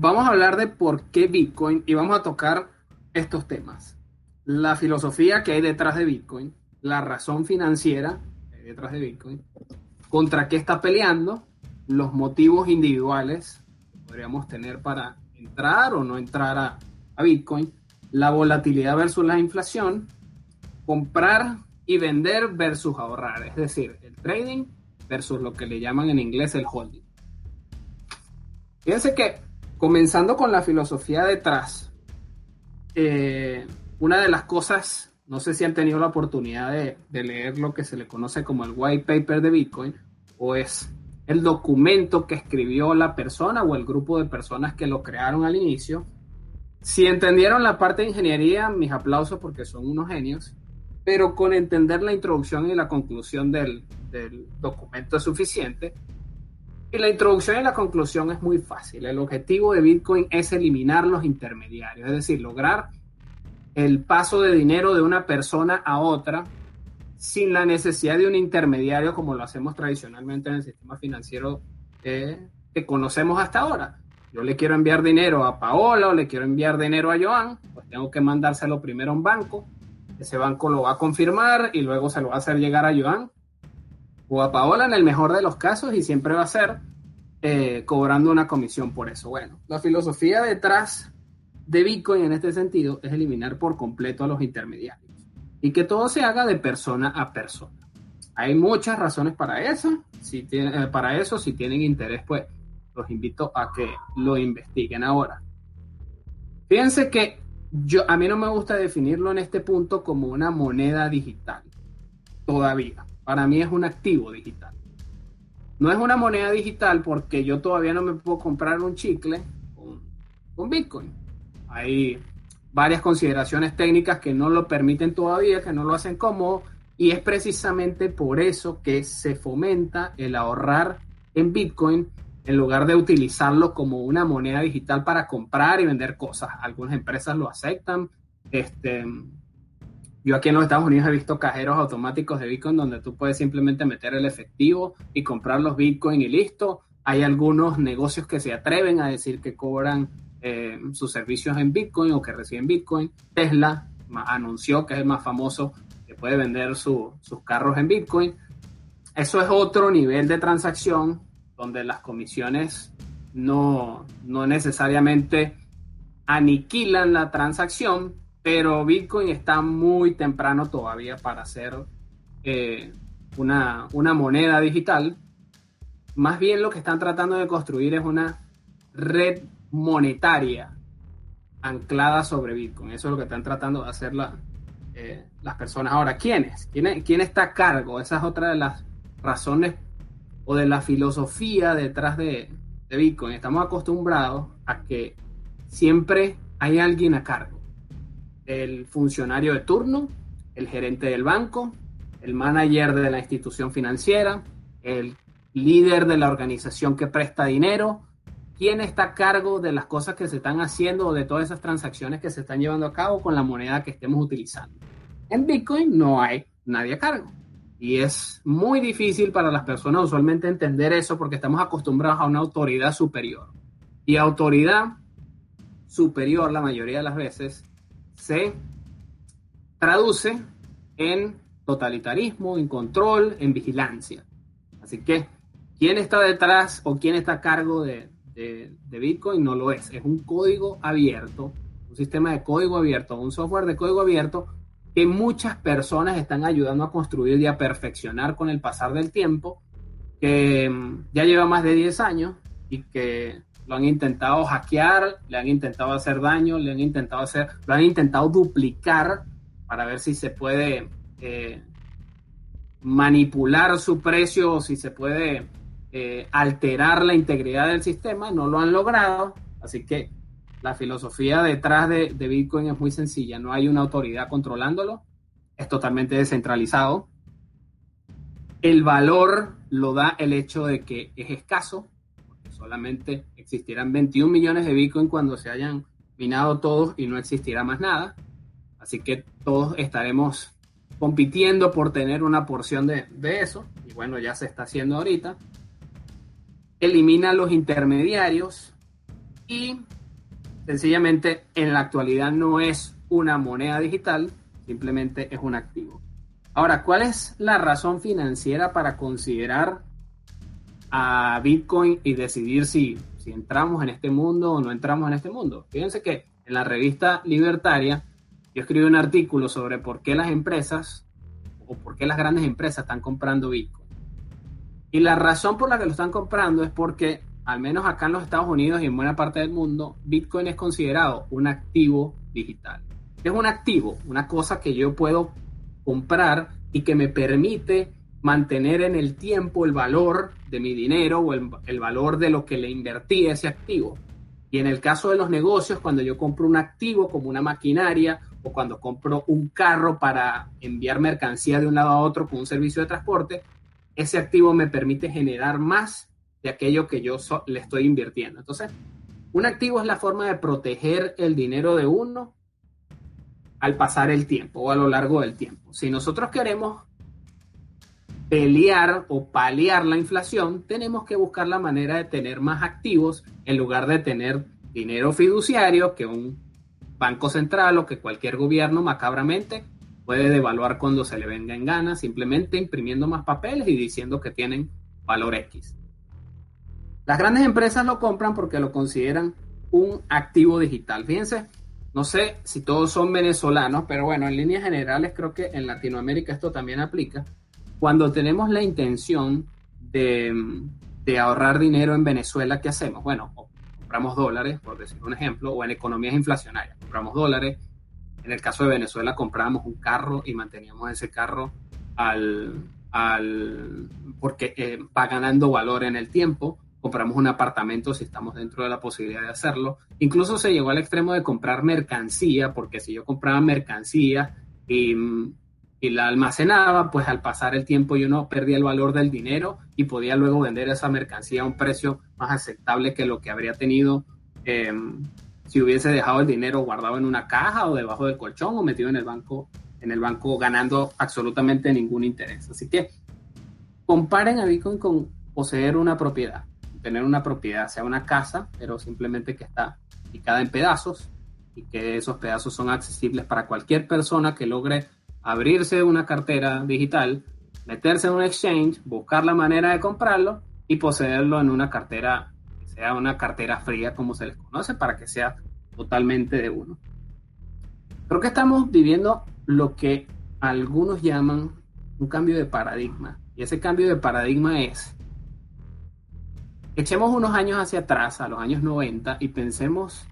vamos a hablar de por qué Bitcoin y vamos a tocar estos temas. La filosofía que hay detrás de Bitcoin, la razón financiera que hay detrás de Bitcoin, contra qué está peleando, los motivos individuales que podríamos tener para entrar o no entrar a, a Bitcoin, la volatilidad versus la inflación, comprar y vender versus ahorrar, es decir, el trading versus lo que le llaman en inglés el holding. Fíjense que comenzando con la filosofía detrás, eh, una de las cosas, no sé si han tenido la oportunidad de, leer lo que se le conoce como el white paper de Bitcoin, o es el documento que escribió la persona o el grupo de personas que lo crearon al inicio. Si entendieron la parte de ingeniería, mis aplausos porque son unos genios, pero con entender la introducción y la conclusión del, del documento es suficiente. Y la introducción y la conclusión es muy fácil. El objetivo de Bitcoin es eliminar los intermediarios, es decir, lograr el paso de dinero de una persona a otra sin la necesidad de un intermediario como lo hacemos tradicionalmente en el sistema financiero eh, que conocemos hasta ahora. Yo le quiero enviar dinero a Paola o le quiero enviar dinero a Joan, pues tengo que mandárselo primero a un banco. Ese banco lo va a confirmar y luego se lo va a hacer llegar a Joan o a Paola en el mejor de los casos y siempre va a ser eh, cobrando una comisión por eso. Bueno, la filosofía detrás de Bitcoin en este sentido es eliminar por completo a los intermediarios y que todo se haga de persona a persona. Hay muchas razones para eso. Si eh, para eso, si tienen interés, pues los invito a que lo investiguen ahora. Fíjense que yo, a mí no me gusta definirlo en este punto como una moneda digital. Todavía para mí es un activo digital. No es una moneda digital porque yo todavía no me puedo comprar un chicle con, Bitcoin. Hay varias consideraciones técnicas que no lo permiten todavía, que no lo hacen cómodo, y es precisamente por eso que se fomenta el ahorrar en Bitcoin en lugar de utilizarlo como una moneda digital para comprar y vender cosas. Algunas empresas lo aceptan, este, yo aquí en los Estados Unidos he visto cajeros automáticos de Bitcoin donde tú puedes simplemente meter el efectivo y comprar los Bitcoin y listo. Hay algunos negocios que se atreven a decir que cobran eh, sus servicios en Bitcoin o que reciben Bitcoin. Tesla anunció que es el más famoso que puede vender sus carros en Bitcoin. Eso es otro nivel de transacción donde las comisiones no, no necesariamente aniquilan la transacción, pero Bitcoin está muy temprano todavía para ser eh, una, una moneda digital. Más bien lo que están tratando de construir es una red monetaria anclada sobre Bitcoin. Eso es lo que están tratando de hacer eh, las personas. Ahora, ¿quiénes? ¿Quién, ¿Quién está a cargo? Esa es otra de las razones o de la filosofía detrás de, de Bitcoin. Estamos acostumbrados a que siempre hay alguien a cargo el funcionario de turno, el gerente del banco, el manager de la institución financiera, el líder de la organización que presta dinero, quién está a cargo de las cosas que se están haciendo o de todas esas transacciones que se están llevando a cabo con la moneda que estemos utilizando. En Bitcoin no hay nadie a cargo. Y es muy difícil para las personas usualmente entender eso porque estamos acostumbrados a una autoridad superior. Y autoridad superior la mayoría de las veces se traduce en totalitarismo, en control, en vigilancia. Así que, ¿quién está detrás o quién está a cargo de, Bitcoin? No lo es. Es un código abierto, un sistema de código abierto, un software de código abierto que muchas personas están ayudando a construir y a perfeccionar con el pasar del tiempo, que mm, ya lleva más de 10 años y que lo han intentado hackear, le han intentado hacer daño, le han intentado hacer, lo han intentado duplicar para ver si se puede eh, manipular su precio o si se puede eh, alterar la integridad del sistema, no lo han logrado, así que la filosofía detrás de, de Bitcoin es muy sencilla, no hay una autoridad controlándolo, es totalmente descentralizado. El valor lo da el hecho de que es escaso, solamente existirán 21 millones de Bitcoin cuando se hayan minado todos y no existirá más nada. Así que todos estaremos compitiendo por tener una porción de, eso. Y bueno, ya se está haciendo ahorita. Elimina los intermediarios y sencillamente en la actualidad no es una moneda digital, simplemente es un activo. Ahora, ¿cuál es la razón financiera para considerar a Bitcoin y decidir si, si entramos en este mundo o no entramos en este mundo? Fíjense que en la revista Libertaria yo escribí un artículo sobre por qué las empresas o por qué las grandes empresas están comprando Bitcoin. Y la razón por la que lo están comprando es porque, al menos acá en los Estados Unidos y en buena parte del mundo, Bitcoin es considerado un activo digital. Es un activo, una cosa que yo puedo comprar y que me permite mantener en el tiempo el valor de mi dinero o el, valor de lo que le invertí a ese activo. Y en el caso de los negocios, cuando yo compro un activo como una maquinaria o cuando compro un carro para enviar mercancía de un lado a otro con un servicio de transporte, ese activo me permite generar más de aquello que yo le estoy invirtiendo. Entonces, un activo es la forma de proteger el dinero de uno al pasar el tiempo o a lo largo del tiempo. Si nosotros queremos pelear o paliar la inflación, tenemos que buscar la manera de tener más activos en lugar de tener dinero fiduciario que un banco central o que cualquier gobierno macabramente puede devaluar cuando se le venga en gana, simplemente imprimiendo más papeles y diciendo que tienen valor X. Las grandes empresas lo compran porque lo consideran un activo digital. Fíjense, no sé si todos son venezolanos, pero bueno, en líneas generales creo que en Latinoamérica esto también aplica. Cuando tenemos la intención de, ahorrar dinero en Venezuela, ¿qué hacemos? Bueno, compramos dólares, por decir un ejemplo, o en economías inflacionarias, compramos dólares. En el caso de Venezuela comprábamos un carro y manteníamos ese carro al, al porque eh, va ganando valor en el tiempo compramos un apartamento si estamos dentro de la posibilidad de hacerlo. Incluso se llegó al extremo de comprar mercancía, porque si yo compraba mercancía y, la almacenaba, pues al pasar el tiempo yo no perdía el valor del dinero y podía luego vender esa mercancía a un precio más aceptable que lo que habría tenido em, si hubiese dejado el dinero guardado en una caja o debajo del colchón o metido en el banco, en el banco ganando absolutamente ningún interés. Así que comparen a Bitcoin con poseer una propiedad tener una propiedad, sea una casa, pero simplemente que está picada en pedazos y que esos pedazos son accesibles para cualquier persona que logre abrirse una cartera digital, meterse en un exchange, buscar la manera de comprarlo y poseerlo en una cartera que sea una cartera fría como se les conoce para que sea totalmente de uno. Creo que estamos viviendo lo que algunos llaman un cambio de paradigma y ese cambio de paradigma es echemos unos años hacia atrás, a los años 90, y pensemos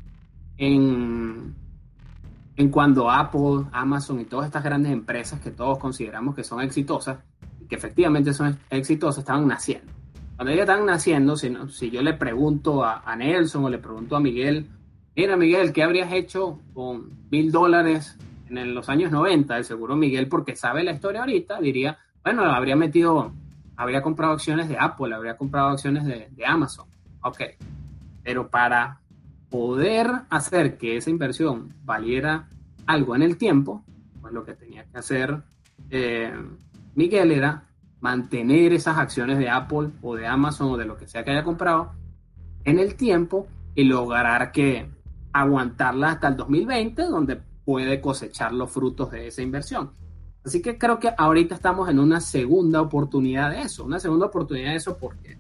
en, en cuando Apple, Amazon y todas estas grandes empresas que todos consideramos que son exitosas, que efectivamente son exitosas, estaban naciendo. Cuando ellas estaban naciendo, si, si yo le pregunto a, Nelson o le pregunto a Miguel, mira Miguel, ¿qué habrías hecho con mil dólares en los años 90? De seguro Miguel, porque sabe la historia ahorita, diría, bueno, habría metido habría comprado acciones de Apple, habría comprado acciones de, Amazon. Ok, pero para poder hacer que esa inversión valiera algo en el tiempo, pues lo que tenía que hacer eh, Miguel era mantener esas acciones de Apple o de Amazon o de lo que sea que haya comprado en el tiempo y lograr que aguantarla hasta el 2020, donde puede cosechar los frutos de esa inversión. Así que creo que ahorita estamos en una segunda oportunidad de eso, una segunda oportunidad de eso, ¿por qué?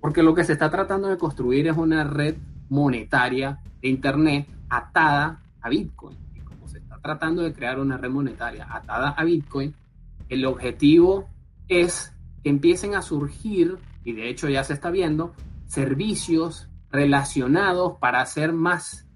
Porque lo que se está tratando de construir es una red monetaria de Internet atada a Bitcoin. Y como se está tratando de crear una red monetaria atada a Bitcoin, el objetivo es que empiecen a surgir, y de hecho ya se está viendo, servicios relacionados para hacer más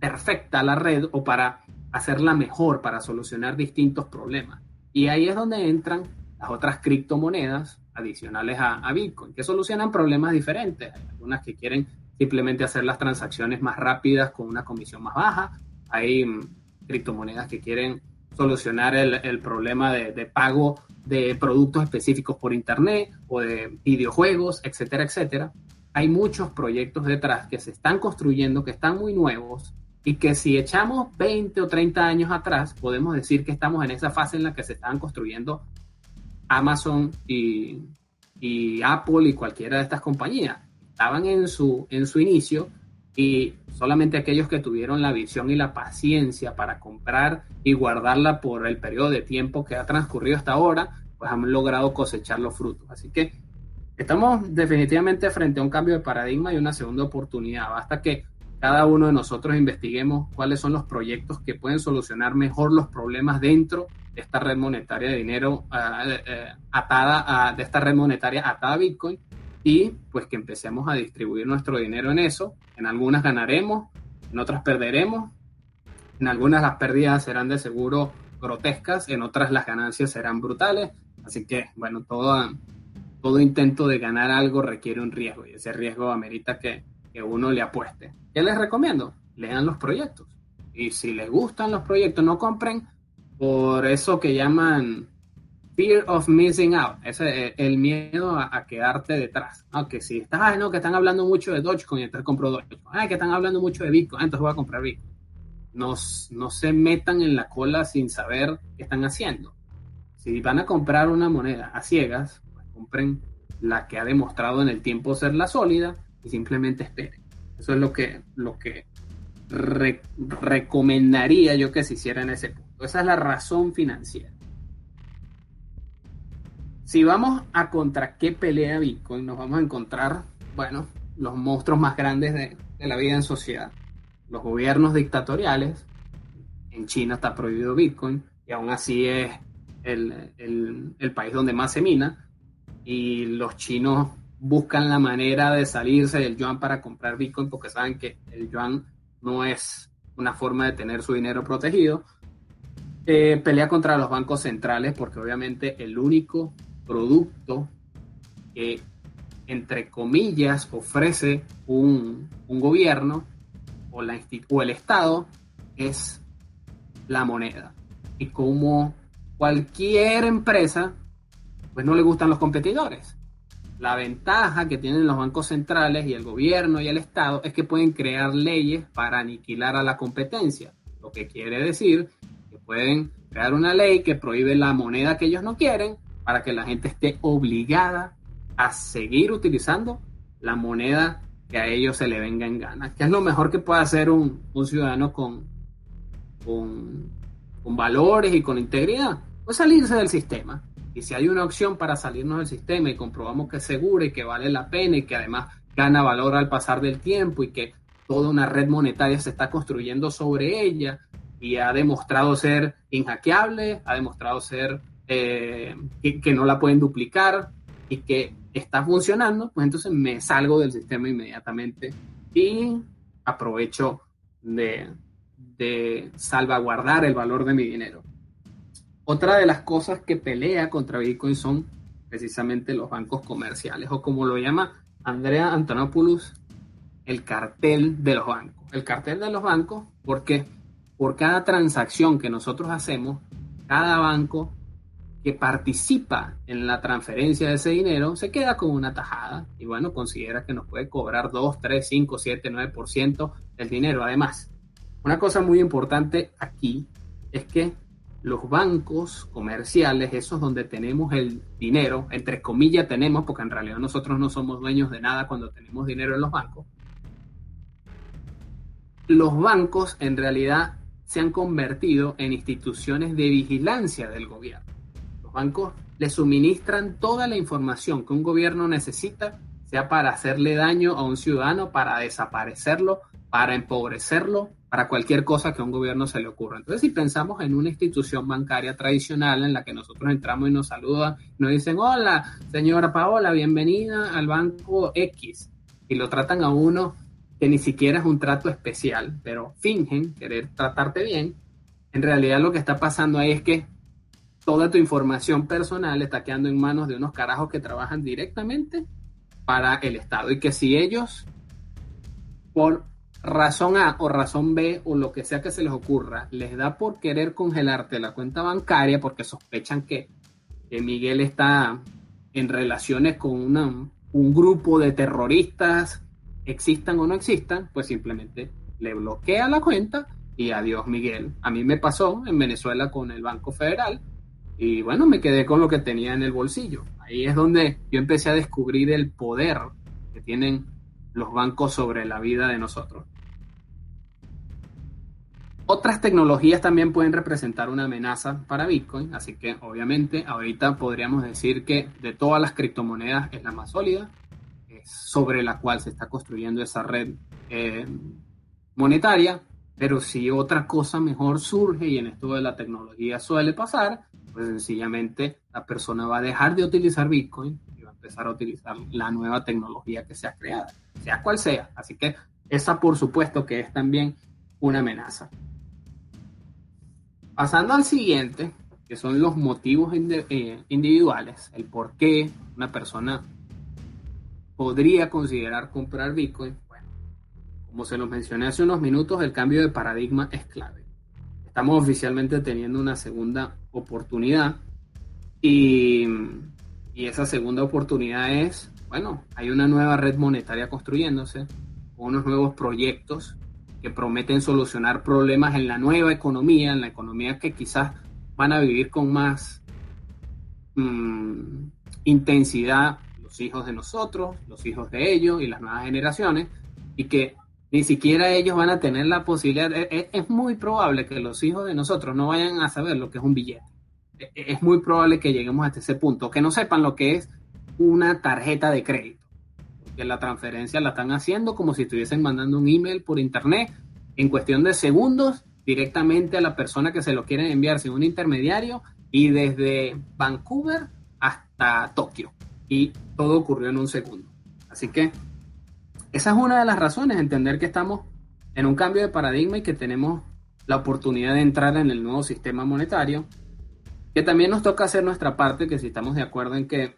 perfecta la red o para hacerla mejor, para solucionar distintos problemas. Y ahí es donde entran las otras criptomonedas adicionales a, Bitcoin, que solucionan problemas diferentes. Hay algunas que quieren simplemente hacer las transacciones más rápidas con una comisión más baja. Hay mm, criptomonedas que quieren solucionar el, problema de, de, pago de productos específicos por Internet o de videojuegos, etcétera, etcétera. Hay muchos proyectos detrás que se están construyendo, que están muy nuevos y que si echamos 20 o 30 años atrás, podemos decir que estamos en esa fase en la que se estaban construyendo Amazon y Apple y cualquiera de estas compañías. Estaban en su, en su inicio y solamente aquellos que tuvieron la visión y la paciencia para comprar y guardarla por el periodo de tiempo que ha transcurrido hasta ahora, pues han logrado cosechar los frutos. Así que estamos definitivamente frente a un cambio de paradigma y una segunda oportunidad. Basta que cada uno de nosotros investiguemos cuáles son los proyectos que pueden solucionar mejor los problemas dentro de esta red monetaria de dinero eh, eh, atada a, de esta red monetaria atada a Bitcoin y pues que empecemos a distribuir nuestro dinero en eso. En algunas ganaremos, en otras perderemos, en algunas las pérdidas serán de seguro grotescas, en otras las ganancias serán brutales. Así que bueno, todo, todo intento de ganar algo requiere un riesgo y ese riesgo amerita que que uno le apueste. ¿Qué les recomiendo? Lean los proyectos. Y si les gustan los proyectos, no compren por eso que llaman fear of missing out, ese, eh, el miedo a, quedarte detrás. Aunque si estás, no, que están hablando mucho de Dogecoin, entonces compro Dogecoin. Ay, que están hablando mucho de Bitcoin, entonces voy a comprar Bitcoin. No, no se metan en la cola sin saber qué están haciendo. Si van a comprar una moneda a ciegas, pues compren la que ha demostrado en el tiempo ser la sólida y simplemente esperen. Eso es lo que, lo que recomendaría yo que se hiciera en ese punto. Esa es la razón financiera. Si vamos a contra qué pelea Bitcoin, nos vamos a encontrar, bueno, los monstruos más grandes de, la vida en sociedad. Los gobiernos dictatoriales. En China está prohibido Bitcoin y aún así es el, el país donde más se mina. Y los chinos buscan la manera de salirse del yuan para comprar Bitcoin porque saben que el yuan no es una forma de tener su dinero protegido. Eh, pelea contra los bancos centrales porque obviamente el único producto que, entre comillas, ofrece un, gobierno o, la, o el Estado es la moneda. Y como cualquier empresa, pues no le gustan los competidores. La ventaja que tienen los bancos centrales y el gobierno y el Estado es que pueden crear leyes para aniquilar a la competencia, lo que quiere decir que pueden crear una ley que prohíbe la moneda que ellos no quieren para que la gente esté obligada a seguir utilizando la moneda que a ellos se le venga en gana, que es lo mejor que puede hacer un, ciudadano con, con, valores y con integridad, pues salirse del sistema. Y si hay una opción para salirnos del sistema y comprobamos que es segura y que vale la pena y que además gana valor al pasar del tiempo y que toda una red monetaria se está construyendo sobre ella y ha demostrado ser inhackeable, ha demostrado ser eh, que, no la pueden duplicar y que está funcionando, pues entonces me salgo del sistema inmediatamente y aprovecho de, de salvaguardar el valor de mi dinero. Otra de las cosas que pelea contra Bitcoin son precisamente los bancos comerciales, o como lo llama Andrea Antonopoulos, el cartel de los bancos. El cartel de los bancos, porque por cada transacción que nosotros hacemos, cada banco que participa en la transferencia de ese dinero se queda con una tajada y bueno, considera que nos puede cobrar 2, 3, 5, 7, 9% del dinero. Además, una cosa muy importante aquí es que los bancos comerciales, esos donde tenemos el dinero, entre comillas tenemos, porque en realidad nosotros no somos dueños de nada cuando tenemos dinero en los bancos, los bancos en realidad se han convertido en instituciones de vigilancia del gobierno. Bancos le suministran toda la información que un gobierno necesita, sea para hacerle daño a un ciudadano, para desaparecerlo, para empobrecerlo, para cualquier cosa que a un gobierno se le ocurra. Entonces, si pensamos en una institución bancaria tradicional en la que nosotros entramos y nos saludan, nos dicen, hola, señora Paola, bienvenida al banco X, y lo tratan a uno que ni siquiera es un trato especial, pero fingen querer tratarte bien, en realidad lo que está pasando ahí es que toda tu información personal está quedando en manos de unos carajos que trabajan directamente para el Estado y que si ellos por razón A o razón B o lo que sea que se les ocurra, les da por querer congelarte la cuenta bancaria porque sospechan que, Miguel está en relaciones con un grupo de terroristas, existan o no existan, pues simplemente le bloquea la cuenta y adiós Miguel. A mí me pasó en Venezuela con el Banco Federal y bueno, me quedé con lo que tenía en el bolsillo. Ahí es donde yo empecé a descubrir el poder que tienen los bancos sobre la vida de nosotros. Otras tecnologías también pueden representar una amenaza para Bitcoin, así que obviamente ahorita podríamos decir que de todas las criptomonedas es la más sólida, es sobre la cual se está construyendo esa red eh, monetaria, pero si otra cosa mejor surge y en esto de la tecnología suele pasar, pues sencillamente la persona va a dejar de utilizar Bitcoin y va a empezar a utilizar la nueva tecnología que se ha creado, sea cual sea. Así que esa por supuesto que es también una amenaza. Pasando al siguiente, que son los motivos eh, individuales, el por qué una persona podría considerar comprar Bitcoin. Bueno, como se los mencioné hace unos minutos, el cambio de paradigma es clave. Estamos oficialmente teniendo una segunda oportunidad. Y, y esa segunda oportunidad es, bueno, hay una nueva red monetaria construyéndose, unos nuevos proyectos que prometen solucionar problemas en la nueva economía, en la economía que quizás van a vivir con más mm, intensidad los hijos de nosotros, los hijos de ellos y las nuevas generaciones, y que ni siquiera ellos van a tener la posibilidad, es, e, es muy probable que los hijos de nosotros no vayan a saber lo que es un billete. E, e, es muy probable que lleguemos hasta ese punto, que no sepan lo que es una tarjeta de crédito que la transferencia la están haciendo como si estuviesen mandando un email por internet en cuestión de segundos directamente a la persona que se lo quieren enviar sin un intermediario y desde Vancouver hasta Tokio. Y todo ocurrió en un segundo. Así que esa es una de las razones, entender que estamos en un cambio de paradigma y que tenemos la oportunidad de entrar en el nuevo sistema monetario, que también nos toca hacer nuestra parte, que si estamos de acuerdo en que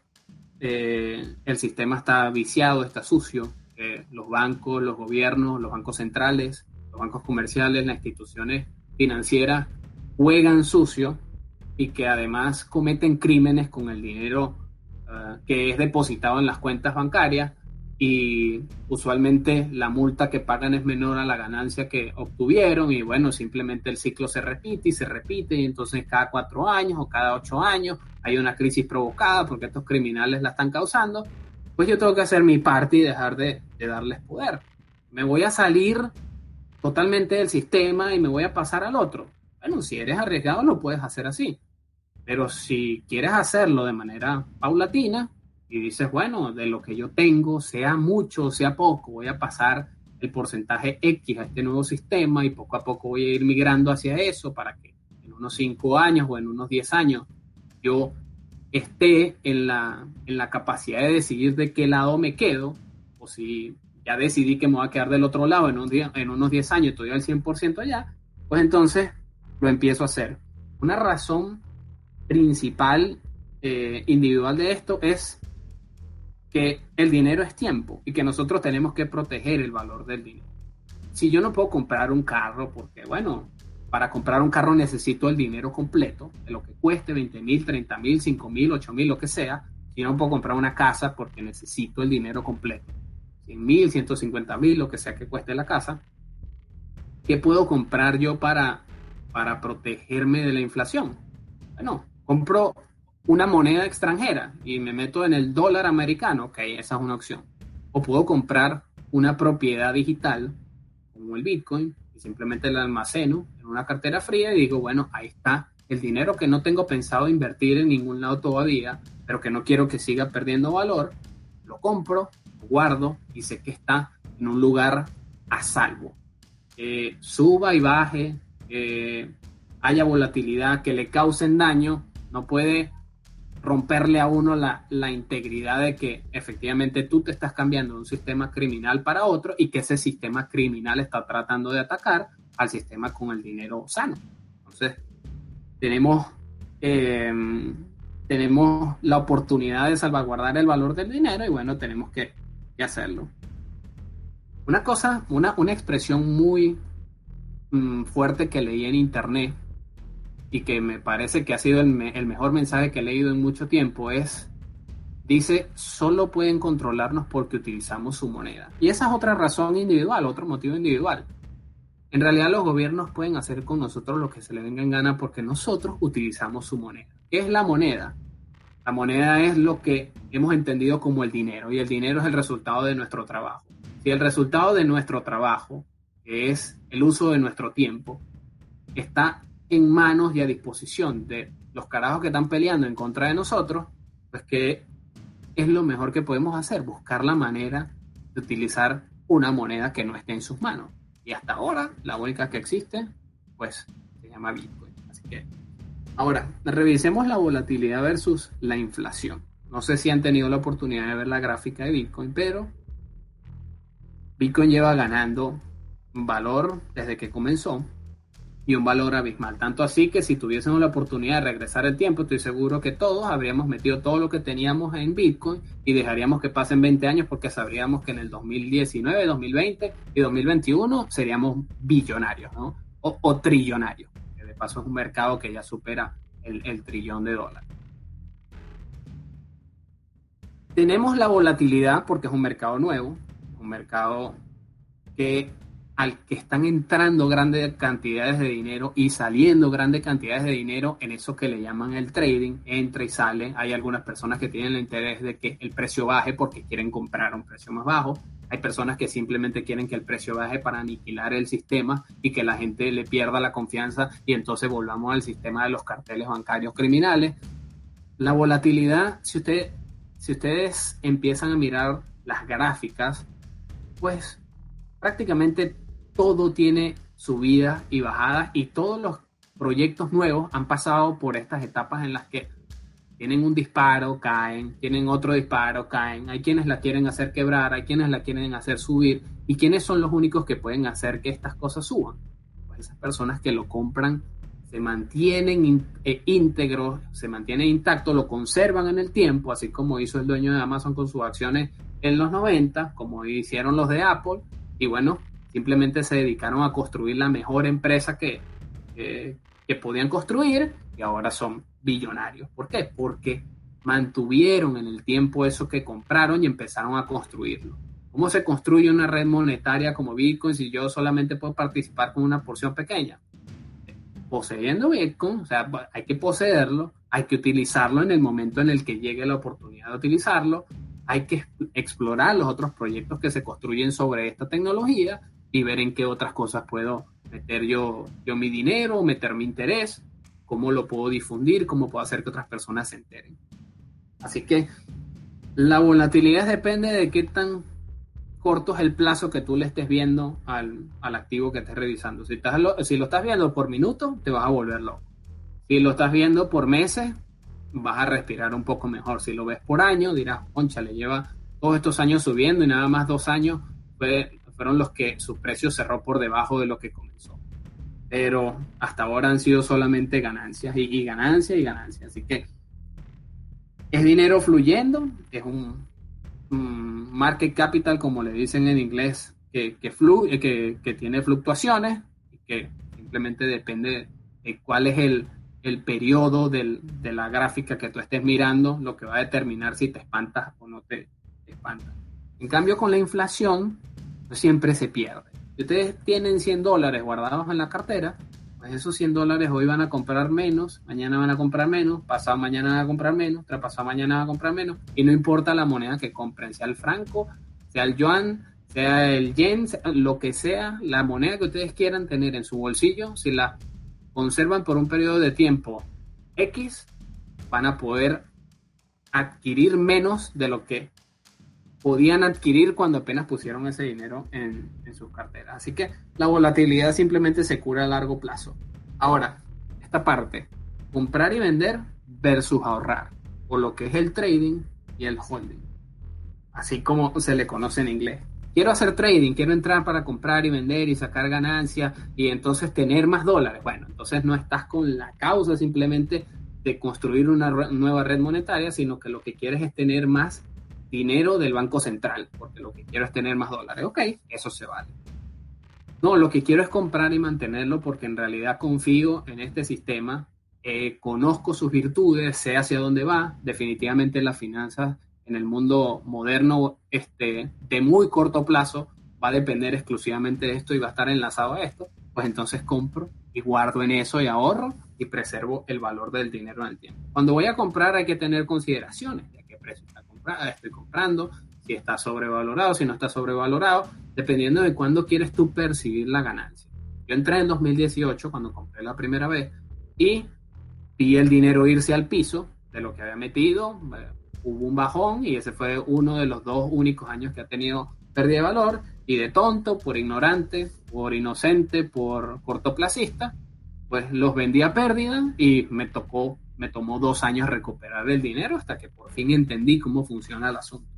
eh, el sistema está viciado, está sucio. los bancos, los gobiernos, los bancos centrales, los bancos comerciales, las instituciones financieras juegan sucio y que además cometen crímenes con el dinero eh, que es depositado en las cuentas bancarias y usualmente la multa que pagan es menor a la ganancia que obtuvieron y bueno, simplemente el ciclo se repite y se repite y entonces cada cuatro años o cada ocho años hay una crisis provocada porque estos criminales la están causando, pues yo tengo que hacer mi parte y dejar de, darles poder. Me voy a salir totalmente del sistema y me voy a pasar al otro. Bueno, si eres arriesgado lo puedes hacer así, pero si quieres hacerlo de manera paulatina, y dices, bueno, de lo que yo tengo, sea mucho o sea poco, voy a pasar el porcentaje X a este nuevo sistema y poco a poco voy a ir migrando hacia eso para que en unos 5 años o en unos 10 años yo esté en la, en la capacidad de decidir de qué lado me quedo o si ya decidí que me voy a quedar del otro lado en, un día, en unos 10 años, estoy al 100% allá, pues entonces lo empiezo a hacer. Una razón principal eh, individual de esto es que el dinero es tiempo y que nosotros tenemos que proteger el valor del dinero. Si yo no puedo comprar un carro, porque bueno, para comprar un carro necesito el dinero completo, de lo que cueste 20 mil, 30 mil, 5 mil, 8 mil, lo que sea, si no puedo comprar una casa porque necesito el dinero completo, 100 mil, 150 mil, lo que sea que cueste la casa, ¿qué puedo comprar yo para, para protegerme de la inflación? Bueno, compro una moneda extranjera y me meto en el dólar americano, ok, esa es una opción. O puedo comprar una propiedad digital, como el Bitcoin, y simplemente la almaceno en una cartera fría y digo, bueno, ahí está el dinero que no tengo pensado invertir en ningún lado todavía, pero que no quiero que siga perdiendo valor, lo compro, lo guardo y sé que está en un lugar a salvo. suba y baje, haya volatilidad, que le causen daño, no puede romperle a uno la, la, integridad de que efectivamente tú te estás cambiando de un sistema criminal para otro y que ese sistema criminal está tratando de atacar al sistema con el dinero sano. Entonces, tenemos, em, tenemos la oportunidad de salvaguardar el valor del dinero y bueno, tenemos que, hacerlo. Una cosa, una, una expresión muy mm, fuerte que leí en internet y que me parece que ha sido el, mejor mensaje que he leído en mucho tiempo es, dice, solo pueden controlarnos porque utilizamos su moneda. Y esa es otra razón individual, otro motivo individual. En realidad los gobiernos pueden hacer con nosotros lo que se les venga en gana porque nosotros utilizamos su moneda. ¿Qué es la moneda? La moneda es lo que hemos entendido como el dinero y el dinero es el resultado de nuestro trabajo. si el resultado de nuestro trabajo, que es el uso de nuestro tiempo, está en manos y a disposición de los carajos que están peleando en contra de nosotros, pues que es lo mejor que podemos hacer, buscar la manera de utilizar una moneda que no esté en sus manos. Y hasta ahora, la única que existe, pues se llama Bitcoin. Así que, ahora, revisemos la volatilidad versus la inflación. No sé si han tenido la oportunidad de ver la gráfica de Bitcoin, pero Bitcoin lleva ganando valor desde que comenzó y un valor abismal. Tanto así que si tuviésemos la oportunidad de regresar el tiempo, estoy seguro que todos habríamos metido todo lo que teníamos en Bitcoin y dejaríamos que pasen 20 años porque sabríamos que en el 2019, 2020 y 2021 seríamos billonarios, ¿no? O, trillonarios, que de paso es un mercado que ya supera el, el trillón de dólares. Tenemos la volatilidad porque es un mercado nuevo, un mercado que al que están entrando grandes cantidades de dinero y saliendo grandes cantidades de dinero en eso que le llaman el trading, entra y sale. Hay algunas personas que tienen el interés de que el precio baje porque quieren comprar a un precio más bajo. Hay personas que simplemente quieren que el precio baje para aniquilar el sistema y que la gente le pierda la confianza y entonces volvamos al sistema de los carteles bancarios criminales. La volatilidad, si, usted, si ustedes empiezan a mirar las gráficas, pues prácticamente todo tiene subidas y bajadas y todos los proyectos nuevos han pasado por estas etapas en las que tienen un disparo, caen, tienen otro disparo, caen. Hay quienes la quieren hacer quebrar, hay quienes la quieren hacer subir. ¿Y quiénes son los únicos que pueden hacer que estas cosas suban? Pues esas personas que lo compran se mantienen eh, íntegros, se mantienen intactos, lo conservan en el tiempo, así como hizo el dueño de Amazon con sus acciones en los 90, como hicieron los de Apple. Y bueno, Simplemente se dedicaron a construir la mejor empresa que, que podían construir y ahora son billonarios. ¿Por qué? Porque mantuvieron en el tiempo eso que compraron y empezaron a construirlo. ¿Cómo se construye una red monetaria como Bitcoin si yo solamente puedo participar con una porción pequeña? Poseyendo Bitcoin, o sea, hay que poseerlo, hay que utilizarlo en el momento en el que llegue la oportunidad de utilizarlo, hay que explorar los otros proyectos que se construyen sobre esta tecnología y ver en qué otras cosas puedo meter yo, yo mi dinero, meter mi interés, cómo lo puedo difundir, cómo puedo hacer que otras personas se enteren. Así que la volatilidad depende de qué tan corto es el plazo que tú le estés viendo al, al activo que estés revisando. Si, estás si lo estás viendo por minuto, te vas a volver loco. Si lo estás viendo por meses, vas a respirar un poco mejor. Si lo ves por año, dirás, concha, le lleva todos estos años subiendo y nada más dos años fue fueron los que su precio cerró por debajo de lo que comenzó. Pero hasta ahora han sido solamente ganancias y, ganancias y ganancias. Así que es dinero fluyendo, es un, market capital, como le dicen en inglés, que, que, que, que tiene fluctuaciones y que simplemente depende de cuál es el, el periodo del, de la gráfica que tú estés mirando, lo que va a determinar si te espantas o no te, te espantas. En cambio, con la inflación, siempre se pierde. Si ustedes tienen 100 dólares guardados en la cartera, pues esos 100 dólares hoy van a comprar menos, mañana van a comprar menos, pasado mañana van a comprar menos, pasado mañana van a comprar menos, y no importa la moneda que compren, sea el franco, sea el yuan, sea el yen, lo que sea, la moneda que ustedes quieran tener en su bolsillo, si la conservan por un periodo de tiempo X, van a poder adquirir menos de lo que podían adquirir cuando apenas pusieron ese dinero en, sus carteras. Así que la volatilidad simplemente se cura a largo plazo. Ahora, esta parte, comprar y vender versus ahorrar, o lo que es el trading y el holding, así como se le conoce en inglés. Quiero hacer trading, quiero entrar para comprar y vender y sacar ganancias y entonces tener más dólares. Bueno, entonces no estás con la causa simplemente de construir una nueva red monetaria, sino que lo que quieres es tener más dinero del Banco Central, porque lo que quiero es tener más dólares. Ok, eso se vale. No, lo que quiero es comprar y mantenerlo porque en realidad confío en este sistema, eh, conozco sus virtudes, sé hacia dónde va. Definitivamente las finanzas en el mundo moderno este, de muy corto plazo va a depender exclusivamente de esto y va a estar enlazado a esto. Pues entonces compro y guardo en eso y ahorro y preservo el valor del dinero en el tiempo. Cuando voy a comprar hay que tener consideraciones de a qué precio está estoy comprando, si está sobrevalorado, si no está sobrevalorado, dependiendo de cuándo quieres tú percibir la ganancia. Yo entré en 2018 cuando compré la primera vez y vi el dinero irse al piso de lo que había metido, eh, hubo un bajón y ese fue uno de los dos únicos años que ha tenido pérdida de valor y de tonto, por ignorante, por inocente, por cortoplacista, pues los vendí a pérdida y me tocó, me tomó dos años recuperar el dinero hasta que por fin entendí cómo funciona el asunto.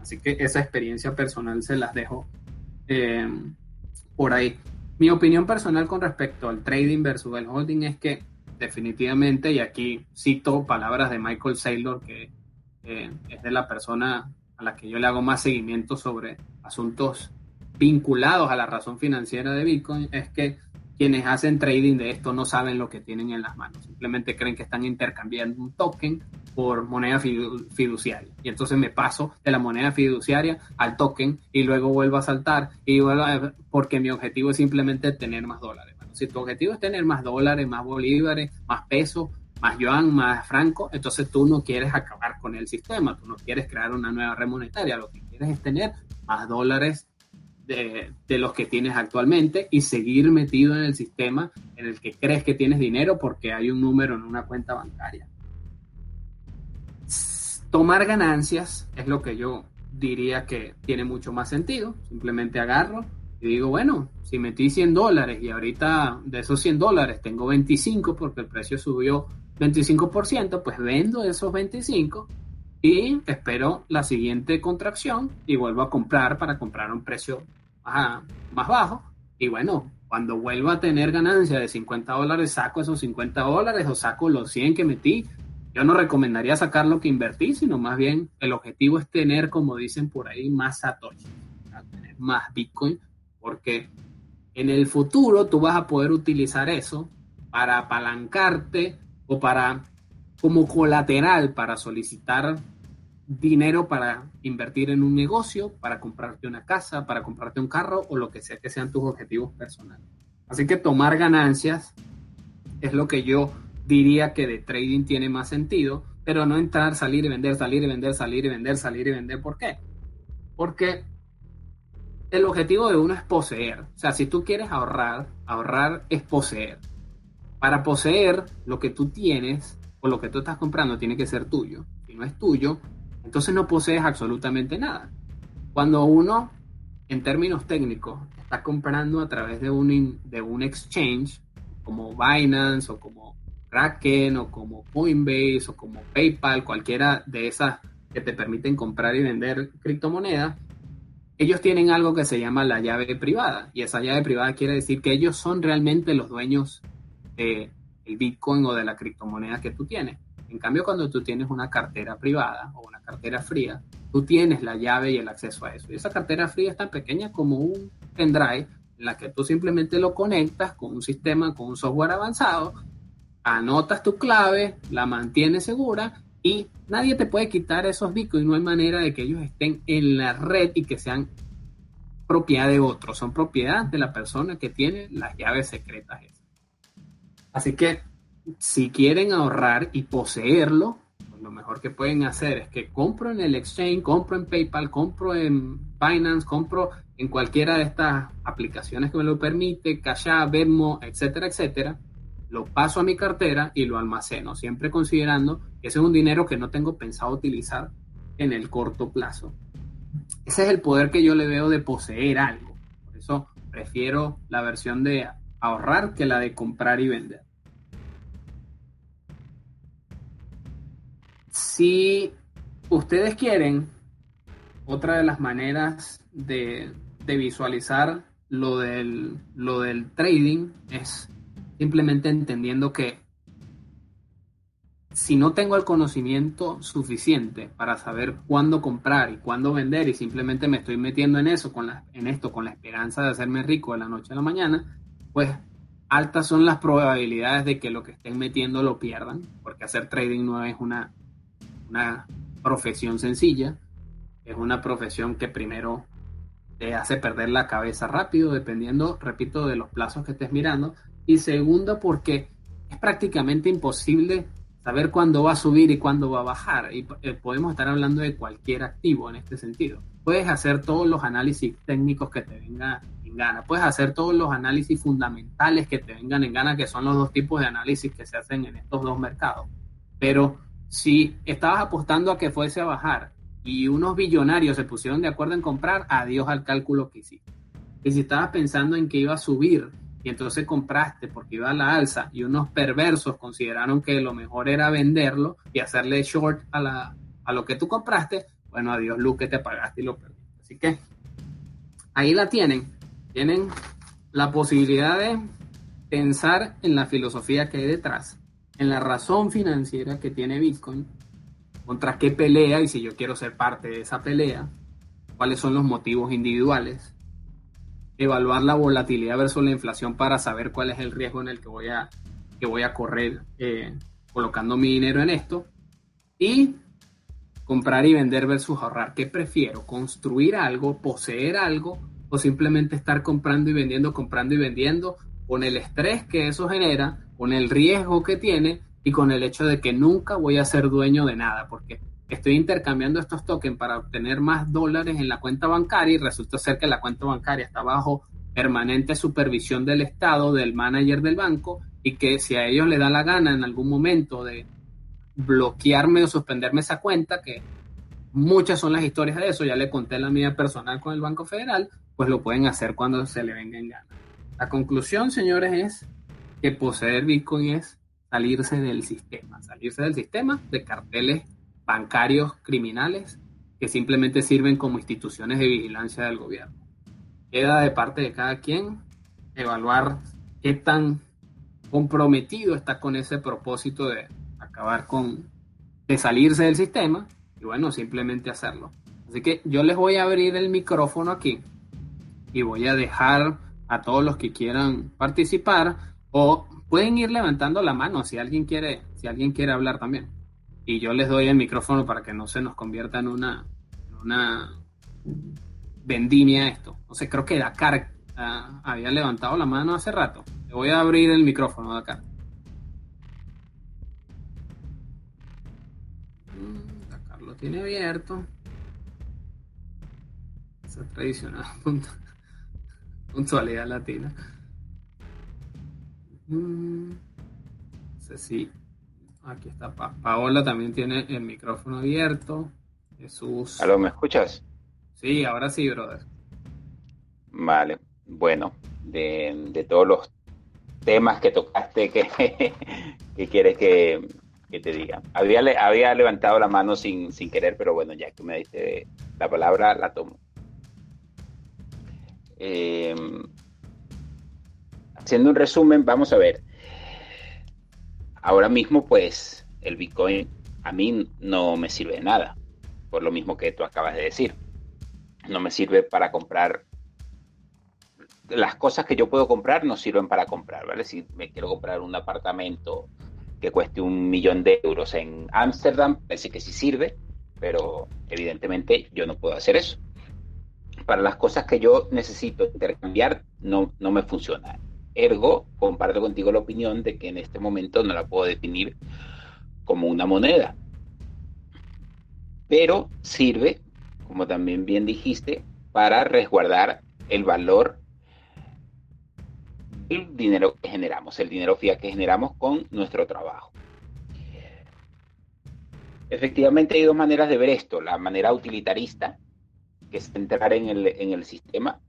Así que esa experiencia personal se las dejo eh, por ahí. Mi opinión personal con respecto al trading versus el holding es que definitivamente, y aquí cito palabras de Michael Saylor, que eh, es de la persona a la que yo le hago más seguimiento sobre asuntos vinculados a la razón financiera de Bitcoin, es que quienes hacen trading de esto no saben lo que tienen en las manos, simplemente creen que están intercambiando un token por moneda fiduciaria. Y entonces me paso de la moneda fiduciaria al token y luego vuelvo a saltar y vuelvo a, porque mi objetivo es simplemente tener más dólares. si tu objetivo es tener más dólares, más bolívares, más pesos, más yuan, más franco, entonces tú no quieres acabar con el sistema, tú no quieres crear una nueva red monetaria, lo que quieres es tener más dólares de, los que tienes actualmente y seguir metido en el sistema en el que crees que tienes dinero porque hay un número en una cuenta bancaria. Tomar ganancias es lo que yo diría que tiene mucho más sentido. Simplemente agarro y digo, bueno, si metí 100 dólares y ahorita de esos 100 dólares tengo 25 porque el precio subió 25%, pues vendo esos 25 y espero la siguiente contracción y vuelvo a comprar para comprar a un precio más, más bajo. Y bueno, cuando vuelvo a tener ganancia de 50 dólares, saco esos 50 dólares o saco los 100 que metí. Yo no recomendaría sacar lo que invertí, sino más bien el objetivo es tener, como dicen por ahí, más Satoshi, tener más Bitcoin, porque en el futuro tú vas a poder utilizar eso para apalancarte o para como colateral para solicitar dinero para invertir en un negocio, para comprarte una casa, para comprarte un carro o lo que sea que sean tus objetivos personales. Así que tomar ganancias es lo que yo diría que de trading tiene más sentido, pero no entrar, salir y vender, salir y vender, salir y vender, salir y vender. ¿Por qué? Porque el objetivo de uno es poseer. O sea, si tú quieres ahorrar, ahorrar es poseer. Para poseer lo que tú tienes o lo que tú estás comprando tiene que ser tuyo. Si no es tuyo, entonces no posees absolutamente nada. Cuando uno, en términos técnicos, está comprando a través de un, de un exchange, como Binance o como Kraken o como Coinbase o como PayPal, cualquiera de esas que te permiten comprar y vender criptomonedas, ellos tienen algo que se llama la llave privada. Y esa llave privada quiere decir que ellos son realmente los dueños del Bitcoin o de la criptomoneda que tú tienes. En cambio, cuando tú tienes una cartera privada o una cartera fría, tú tienes la llave y el acceso a eso. Y esa cartera fría es tan pequeña como un pendrive en la que tú simplemente lo conectas con un sistema, con un software avanzado, anotas tu clave, la mantienes segura y nadie te puede quitar esos bitcoins. No hay manera de que ellos estén en la red y que sean propiedad de otros. Son propiedad de la persona que tiene las llaves secretas esas. Así que si quieren ahorrar y poseerlo, pues lo mejor que pueden hacer es que compro en el exchange, compro en PayPal, compro en Binance, compro en cualquiera de estas aplicaciones que me lo permite, Cash App, Venmo, etcétera, etcétera. Lo paso a mi cartera y lo almaceno, siempre considerando que ese es un dinero que no tengo pensado utilizar en el corto plazo. Ese es el poder que yo le veo de poseer algo. Por eso prefiero la versión de ahorrar que la de comprar y vender. Si ustedes quieren, otra de las maneras de, visualizar lo del, lo del trading es simplemente entendiendo que si no tengo el conocimiento suficiente para saber cuándo comprar y cuándo vender y simplemente me estoy metiendo en eso, con en esto, con la esperanza de hacerme rico de la noche a la mañana, pues altas son las probabilidades de que lo que estén metiendo lo pierdan, porque hacer trading no es una una profesión sencilla, es una profesión que primero te hace perder la cabeza rápido, dependiendo, repito, de los plazos que estés mirando, y segundo, porque es prácticamente imposible saber cuándo va a subir y cuándo va a bajar. Y eh, podemos estar hablando de cualquier activo en este sentido. Puedes hacer todos los análisis técnicos que te vengan en gana. Puedes hacer todos los análisis fundamentales que te vengan en gana, que son los dos tipos de análisis que se hacen en estos dos mercados. Pero si estabas apostando a que fuese a bajar y unos billonarios se pusieron de acuerdo en comprar, adiós al cálculo que hiciste. Y si estabas pensando en que iba a subir y entonces compraste porque iba a la alza y unos perversos consideraron que lo mejor era venderlo y hacerle short a, la, lo que tú compraste, bueno, adiós luz que te pagaste y lo perdiste. Así que ahí la tienen. Tienen la posibilidad de pensar en la filosofía que hay detrás, en la razón financiera que tiene Bitcoin, contra qué pelea y si yo quiero ser parte de esa pelea, cuáles son los motivos individuales, evaluar la volatilidad versus la inflación para saber cuál es el riesgo en el que voy a, que voy a correr eh, colocando mi dinero en esto y comprar y vender versus ahorrar. ¿Qué prefiero? ¿Construir algo, poseer algo o simplemente estar comprando y vendiendo, comprando y vendiendo con el estrés que eso genera, con el riesgo que tiene y con el hecho de que nunca voy a ser dueño de nada? Porque estoy intercambiando estos tokens para obtener más dólares en la cuenta bancaria y resulta ser que la cuenta bancaria está bajo permanente supervisión del Estado, del manager del banco, y que si a ellos les da la gana en algún momento de bloquearme o suspenderme esa cuenta, que muchas son las historias de eso, ya le conté la mía personal con el Banco Federal, pues lo pueden hacer cuando se le venga en gana. La conclusión, señores, es que poseer Bitcoin es salirse del sistema, salirse del sistema de carteles bancarios criminales que simplemente sirven como instituciones de vigilancia del gobierno. Queda de parte de cada quien evaluar qué tan comprometido está con ese propósito de acabar con, de salirse del sistema y bueno, simplemente hacerlo. Así que yo les voy a abrir el micrófono aquí y voy a dejar a todos los que quieran participar o pueden ir levantando la mano si alguien quiere, si alguien quiere hablar también y yo les doy el micrófono para que no se nos convierta en una, una vendimia esto. No sé, creo que Dakar uh, había levantado la mano hace rato. Le voy a abrir el micrófono, Dakar. Mm, Dakar lo tiene abierto. Esa tradicional puntualidad latina. Mm, no sé si Aquí está Paola, también tiene el micrófono abierto. Jesús. ¿Aló, me escuchas? Sí, ahora sí, brother. Vale, bueno, de, todos los temas que tocaste, ¿qué, quieres que, te diga? Había, había levantado la mano sin, sin querer, pero bueno, ya que me diste la palabra, la tomo. Em, haciendo un resumen, vamos a ver ahora mismo pues el Bitcoin a mí no me sirve de nada, por lo mismo que tú acabas de decir. No me sirve para comprar las cosas que yo puedo comprar no sirven para comprar. Si me quiero comprar un apartamento que cueste un millón de euros en Ámsterdam, parece que sí sirve, pero evidentemente yo no puedo hacer eso. Para las cosas que yo necesito intercambiar, no, no me funciona. Ergo, comparto contigo la opinión de que en este momento no la puedo definir como una moneda. Pero sirve, como también bien dijiste, para resguardar el valor del dinero que generamos, el dinero fiat que generamos con nuestro trabajo. Efectivamente hay dos maneras de ver esto. La manera utilitarista, que es entrar en el, en el sistema,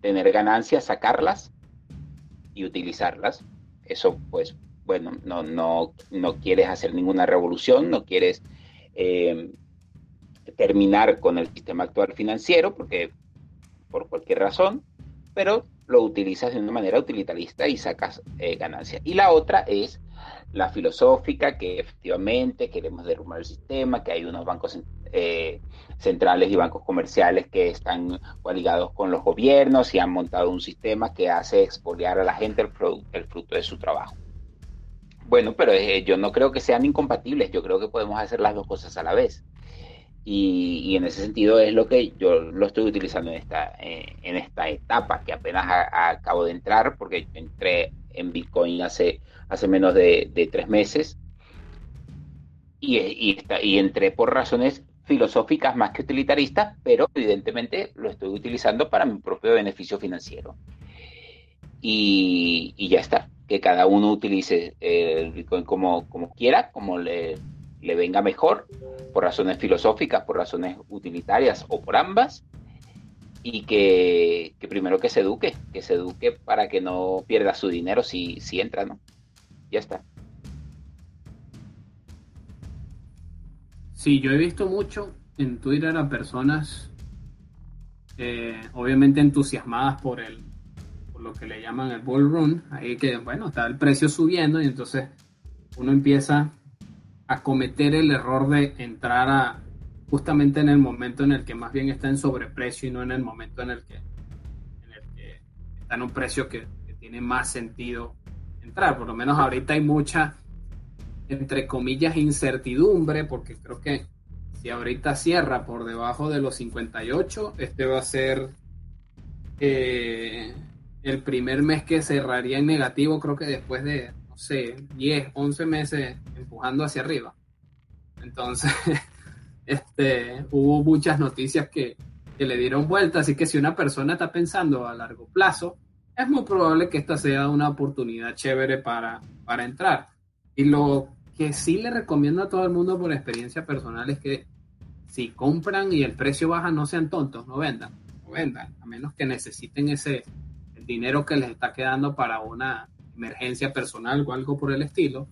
tener ganancias, sacarlas, y utilizarlas. Eso, pues, bueno, no, no, no quieres hacer ninguna revolución, no quieres eh, terminar con el sistema actual financiero, porque por cualquier razón, pero lo utilizas de una manera utilitarista y sacas eh, ganancias. Y la otra es la filosófica, que efectivamente queremos derrumbar el sistema, que hay unos bancos eh, centrales y bancos comerciales que están ligados con los gobiernos y han montado un sistema que hace expoliar a la gente el, el fruto de su trabajo. Bueno, pero eh, yo no creo que sean incompatibles, yo creo que podemos hacer las dos cosas a la vez. Y, en ese sentido es lo que yo lo estoy utilizando en esta, eh, en esta etapa que apenas acabo de entrar, porque entré en Bitcoin hace, hace menos de, de tres meses y, y entré por razones filosóficas más que utilitaristas, pero evidentemente lo estoy utilizando para mi propio beneficio financiero. Y, y ya está, que cada uno utilice el Bitcoin como, como quiera, como le, le venga mejor, por razones filosóficas, por razones utilitarias o por ambas, y que, que, primero que se eduque, que se eduque para que no pierda su dinero si, si entra, ¿no? Ya está. Sí, yo he visto mucho en Twitter a personas eh, obviamente entusiasmadas por el por lo que le llaman el bull run, ahí que bueno, está el precio subiendo y entonces uno empieza a cometer el error de entrar a justamente en el momento en el que más bien está en sobreprecio y no en el momento en el que, está en un precio que, que tiene más sentido entrar. Por lo menos ahorita hay mucha entre comillas, incertidumbre, porque creo que si ahorita cierra por debajo de los 58, este va a ser eh, el primer mes que cerraría en negativo, creo que después de, no sé, 10, 11 meses empujando hacia arriba. Entonces, este, hubo muchas noticias que, que le dieron vuelta, así que si una persona está pensando a largo plazo, es muy probable que esta sea una oportunidad chévere para, para entrar. Y lo que sí le recomiendo a todo el mundo por experiencia personal es que si compran y el precio baja, no sean tontos, no vendan, no vendan, a menos que necesiten ese el dinero que les está quedando para una emergencia personal o algo por el estilo,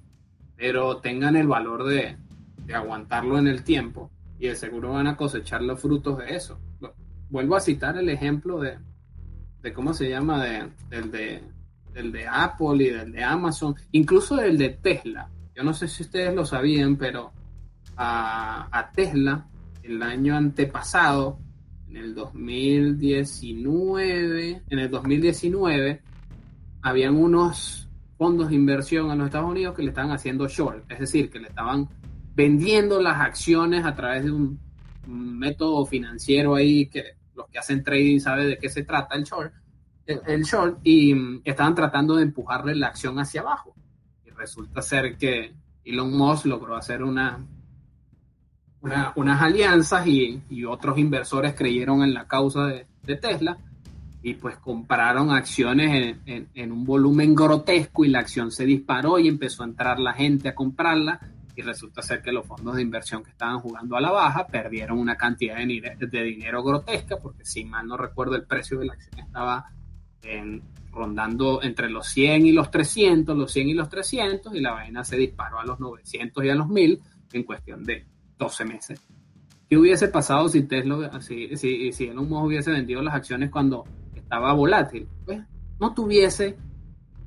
pero tengan el valor de, de aguantarlo en el tiempo y de seguro van a cosechar los frutos de eso. Vuelvo a citar el ejemplo de, de ¿cómo se llama? De, del, de, del de Apple y del de Amazon, incluso del de Tesla yo no sé si ustedes lo sabían, pero a, Tesla el año antepasado, en el 2019, en el 2019, habían unos fondos de inversión en los Estados Unidos que le estaban haciendo short, es decir, que le estaban vendiendo las acciones a través de un, método financiero ahí que los que hacen trading saben de qué se trata el short, el short y estaban tratando de empujarle la acción hacia abajo resulta ser que Elon Musk logró hacer una, unas alianzas y, otros inversores creyeron en la causa de, Tesla y pues compraron acciones en, un volumen grotesco y la acción se disparó y empezó a entrar la gente a comprarla y resulta ser que los fondos de inversión que estaban jugando a la baja perdieron una cantidad de, de dinero grotesca porque si mal no recuerdo el precio de la acción estaba en rondando entre los 100 y los 300, los 100 y los 300, y la vaina se disparó a los 900 y a los 1000 en cuestión de 12 meses. ¿Qué hubiese pasado si Tesla, si, si, si Elon Musk hubiese vendido las acciones cuando estaba volátil? Pues no tuviese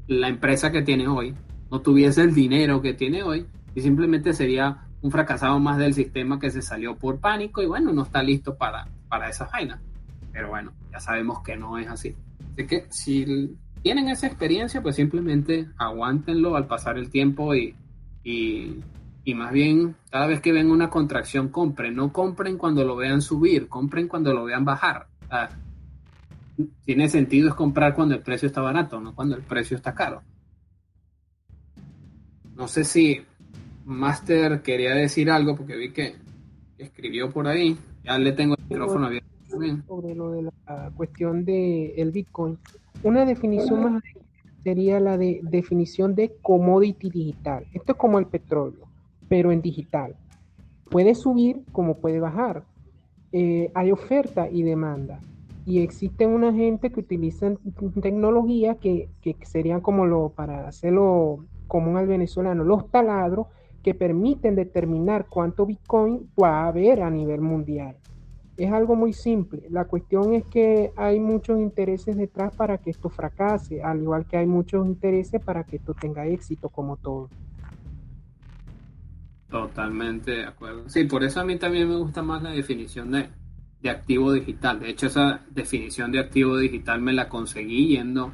la empresa que tiene hoy, no tuviese el dinero que tiene hoy, y simplemente sería un fracasado más del sistema que se salió por pánico y bueno, no está listo para, para esa vaina. Pero bueno, ya sabemos que no es así. Así que si tienen esa experiencia, pues simplemente aguántenlo al pasar el tiempo y, y, más bien cada vez que ven una contracción compren. No compren cuando lo vean subir, compren cuando lo vean bajar. tiene sentido es comprar cuando el precio está barato, no cuando el precio está caro. No sé si Master quería decir algo porque vi que escribió por ahí. Ya le tengo el micrófono abierto sobre lo de la cuestión del el Bitcoin. Una definición más sería la de definición de commodity digital. Esto es como el petróleo, pero en digital. Puede subir como puede bajar. Eh, hay oferta y demanda. Y existen una gente que utilizan tecnología que, que serían como lo, para hacerlo común al venezolano, los taladros que permiten determinar cuánto Bitcoin va a haber a nivel mundial es algo muy simple. La cuestión es que hay muchos intereses detrás para que esto fracase, al igual que hay muchos intereses para que esto tenga éxito como todo. Totalmente de acuerdo. Sí, por eso a mí también me gusta más la definición de, de activo digital. De hecho, esa definición de activo digital me la conseguí yendo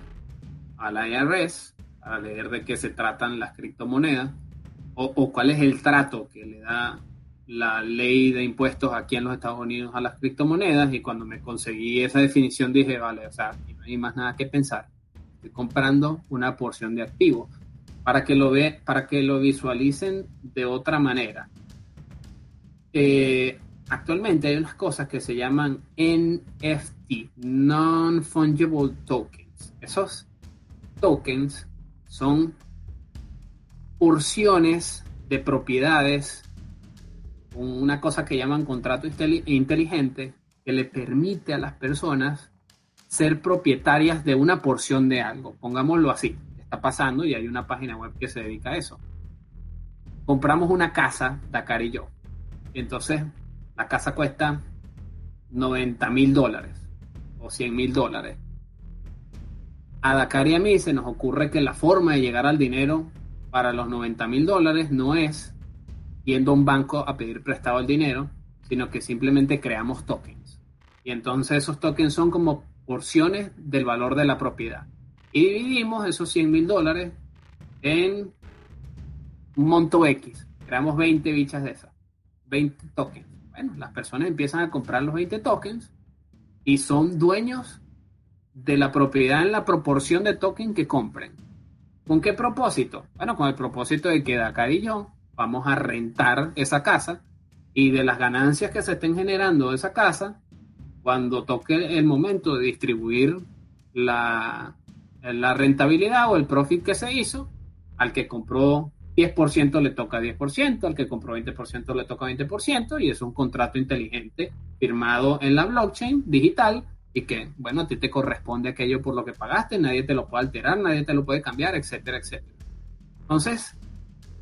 a la IRS a leer de qué se tratan las criptomonedas o cuál es el trato que le da la ley de impuestos aquí en los Estados Unidos a las criptomonedas y cuando me conseguí esa definición dije, vale, o sea, no hay más nada que pensar. Estoy comprando una porción de activo para que lo ve, para que lo visualicen de otra manera. eh, actualmente hay unas cosas que se llaman NFT, Non-Fungible Tokens. Esos tokens son porciones de propiedades, una cosa que llaman contrato inteligente, que le permite a las personas ser propietarias de una porción de algo. Pongámoslo así, está pasando y hay una página web que se dedica a eso. Compramos una casa, Dakar y yo. Entonces la casa cuesta 90 mil dólares o 100 mil dólares. A Dakar y a mí se nos ocurre que la forma de llegar al dinero para los 90 mil dólares no es yendo un banco a pedir prestado el dinero, sino que simplemente creamos tokens. Y entonces esos tokens son como porciones del valor de la propiedad. Y dividimos esos 100 mil dólares en un monto X. Creamos 20 bichas de esas, 20 tokens bueno, las personas empiezan a comprar los 20 tokens y son dueños de la propiedad en la proporción de token que compren. ¿Con qué propósito? Bueno, con el propósito de que yo vamos a rentar esa casa y de las ganancias que se estén generando de esa casa, cuando toque el momento de distribuir la, la rentabilidad o el profit que se hizo, al que compró 10% le toca 10%, al que compró 20% le toca 20%, y es un contrato inteligente firmado en la blockchain digital y que, bueno, a ti te corresponde aquello por lo que pagaste, nadie te lo puede alterar, nadie te lo puede cambiar, etcétera, etcétera. Entonces,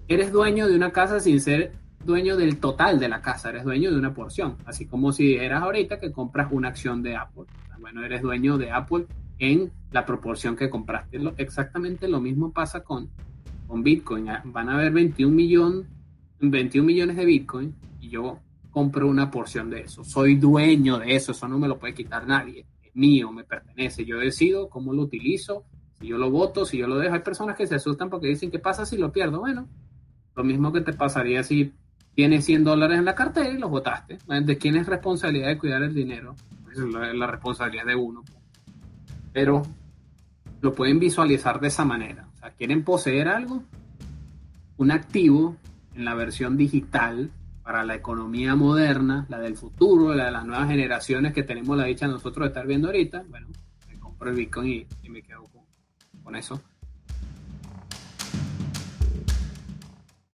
eres dueño de una casa sin ser dueño del total de la casa, eres dueño de una porción, así como si eras ahorita que compras una acción de Apple. Bueno, eres dueño de Apple en la proporción que compraste. exactamente lo mismo pasa con con Bitcoin. Ah, van a haber 21, millón, 21 millones de Bitcoin y yo compro una porción de eso. Soy dueño de eso, eso no me lo puede quitar nadie. Es mío, me pertenece. Yo decido cómo lo utilizo, si yo lo voto, si yo lo dejo. Hay personas que se asustan porque dicen, ¿qué pasa si lo pierdo? Bueno, lo mismo que te pasaría si tienes 100 dólares en la cartera y los votaste. ¿De quién es responsabilidad de cuidar el dinero? Pues la, la responsabilidad de uno. Pero lo pueden visualizar de esa manera quieren poseer algo, un activo en la versión digital para la economía moderna, la del futuro, la de las nuevas generaciones que tenemos la dicha nosotros de estar viendo ahorita, bueno, me compro el Bitcoin y, me quedo con, eso.